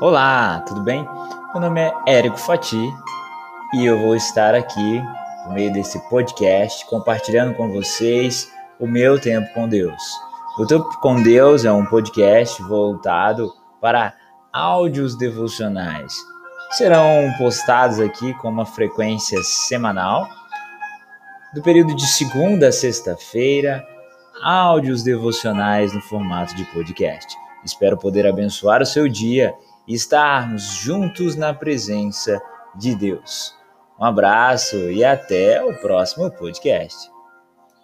Olá, tudo bem? Meu nome é Érico Fati e eu vou estar aqui no meio desse podcast compartilhando com vocês o meu tempo com Deus. O Tempo com Deus é um podcast voltado para áudios devocionais. Serão postados aqui com uma frequência semanal, do período de segunda a sexta-feira, áudios devocionais no formato de podcast. Espero poder abençoar o seu dia e estarmos juntos na presença de Deus. Um abraço e até o próximo podcast.